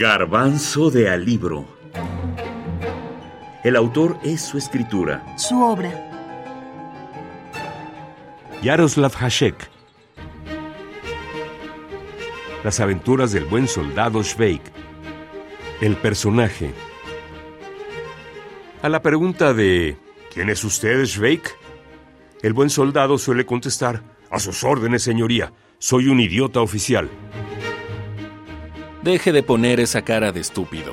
Garbanzo de Alibro. El autor es su escritura. Su obra. Yaroslav Hasek. Las aventuras del buen soldado Schweik. El personaje. A la pregunta de ¿Quién es usted, Schweik? El buen soldado suele contestar A sus órdenes, señoría. Soy un idiota oficial. Deje de poner esa cara de estúpido.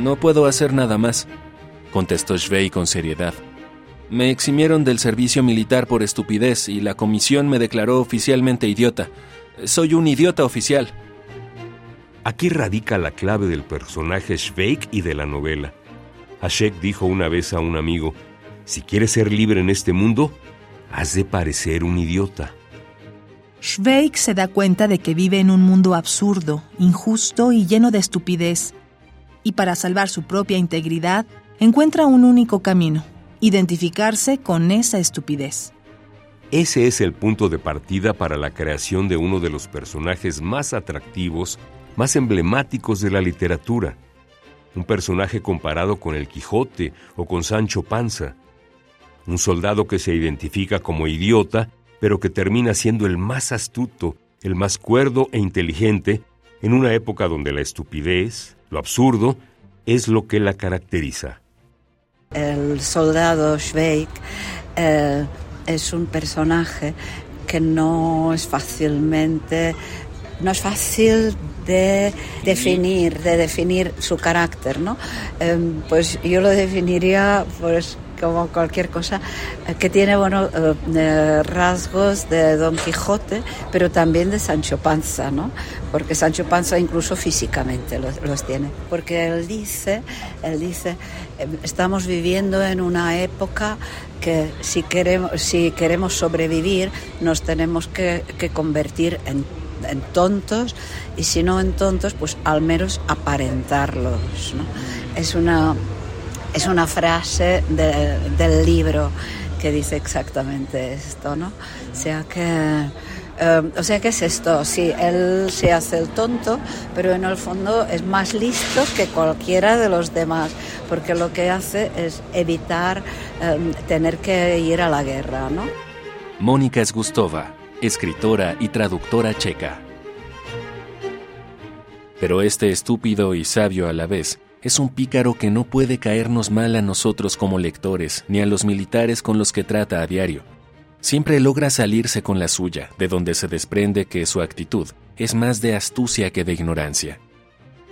No puedo hacer nada más, contestó Schwey con seriedad. Me eximieron del servicio militar por estupidez y la comisión me declaró oficialmente idiota. Soy un idiota oficial. Aquí radica la clave del personaje Schweik y de la novela. Hashek dijo una vez a un amigo, si quieres ser libre en este mundo, has de parecer un idiota. Schweik se da cuenta de que vive en un mundo absurdo, injusto y lleno de estupidez, y para salvar su propia integridad, encuentra un único camino, identificarse con esa estupidez. Ese es el punto de partida para la creación de uno de los personajes más atractivos, más emblemáticos de la literatura. Un personaje comparado con el Quijote o con Sancho Panza. Un soldado que se identifica como idiota pero que termina siendo el más astuto, el más cuerdo e inteligente en una época donde la estupidez, lo absurdo, es lo que la caracteriza. El soldado Schweik eh, es un personaje que no es fácilmente no es fácil de definir, de definir su carácter, ¿no? Em, pues yo lo definiría pues como cualquier cosa, eh, que tiene bueno, eh, rasgos de Don Quijote, pero también de Sancho Panza, ¿no? Porque Sancho Panza incluso físicamente los, tiene. Porque él dice, él dice, estamos viviendo en una época que si queremos, si queremos sobrevivir nos tenemos que, que convertir en, en, tontos y si no en tontos, pues al menos aparentarlos. ¿no? Es una es una frase de, del libro que dice exactamente esto, ¿no? O sea que... Uh, o sea, ¿qué es esto? Sí, él se hace el tonto, pero en el fondo es más listo que cualquiera de los demás, porque lo que hace es evitar um, tener que ir a la guerra, ¿no? Mónica Sgustova, escritora y traductora checa. Pero este estúpido y sabio a la vez es un pícaro que no puede caernos mal a nosotros como lectores, ni a los militares con los que trata a diario. Siempre logra salirse con la suya, de donde se desprende que su actitud es más de astucia que de ignorancia.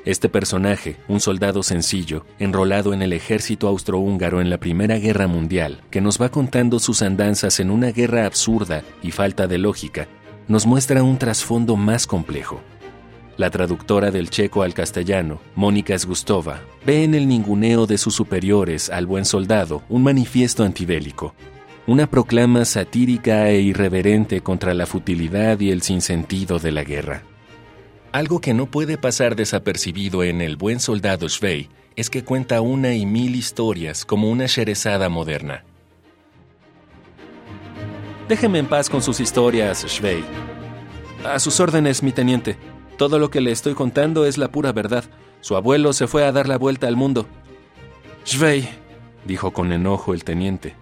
Este personaje, un soldado sencillo, enrolado en el ejército austrohúngaro en la Primera Guerra Mundial, que nos va contando sus andanzas en una guerra absurda y falta de lógica, nos muestra un trasfondo más complejo. La traductora del checo al castellano, Mónica Sgustova, ve en el ninguneo de sus superiores al buen soldado un manifiesto antibélico, una proclama satírica e irreverente contra la futilidad y el sinsentido de la guerra. Algo que no puede pasar desapercibido en El buen soldado Schwey es que cuenta una y mil historias como una sherezada moderna. Déjeme en paz con sus historias, Schwey. A sus órdenes, mi teniente. Todo lo que le estoy contando es la pura verdad. Su abuelo se fue a dar la vuelta al mundo. Schwey, dijo con enojo el teniente.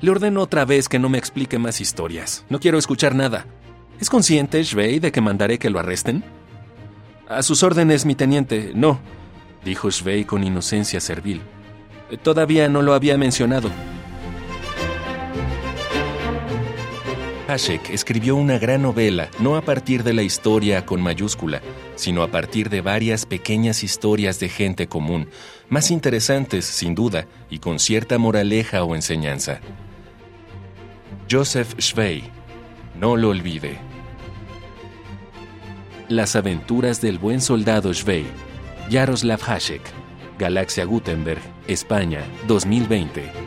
Le ordeno otra vez que no me explique más historias. No quiero escuchar nada. ¿Es consciente, Schwey, de que mandaré que lo arresten? A sus órdenes, mi teniente. No, dijo Schwey con inocencia servil. Todavía no lo había mencionado. Hashek escribió una gran novela no a partir de la historia con mayúscula, sino a partir de varias pequeñas historias de gente común, más interesantes, sin duda, y con cierta moraleja o enseñanza. Joseph Schwey, no lo olvide. Las aventuras del buen soldado Schwey, Jaroslav Hashek, Galaxia Gutenberg, España, 2020.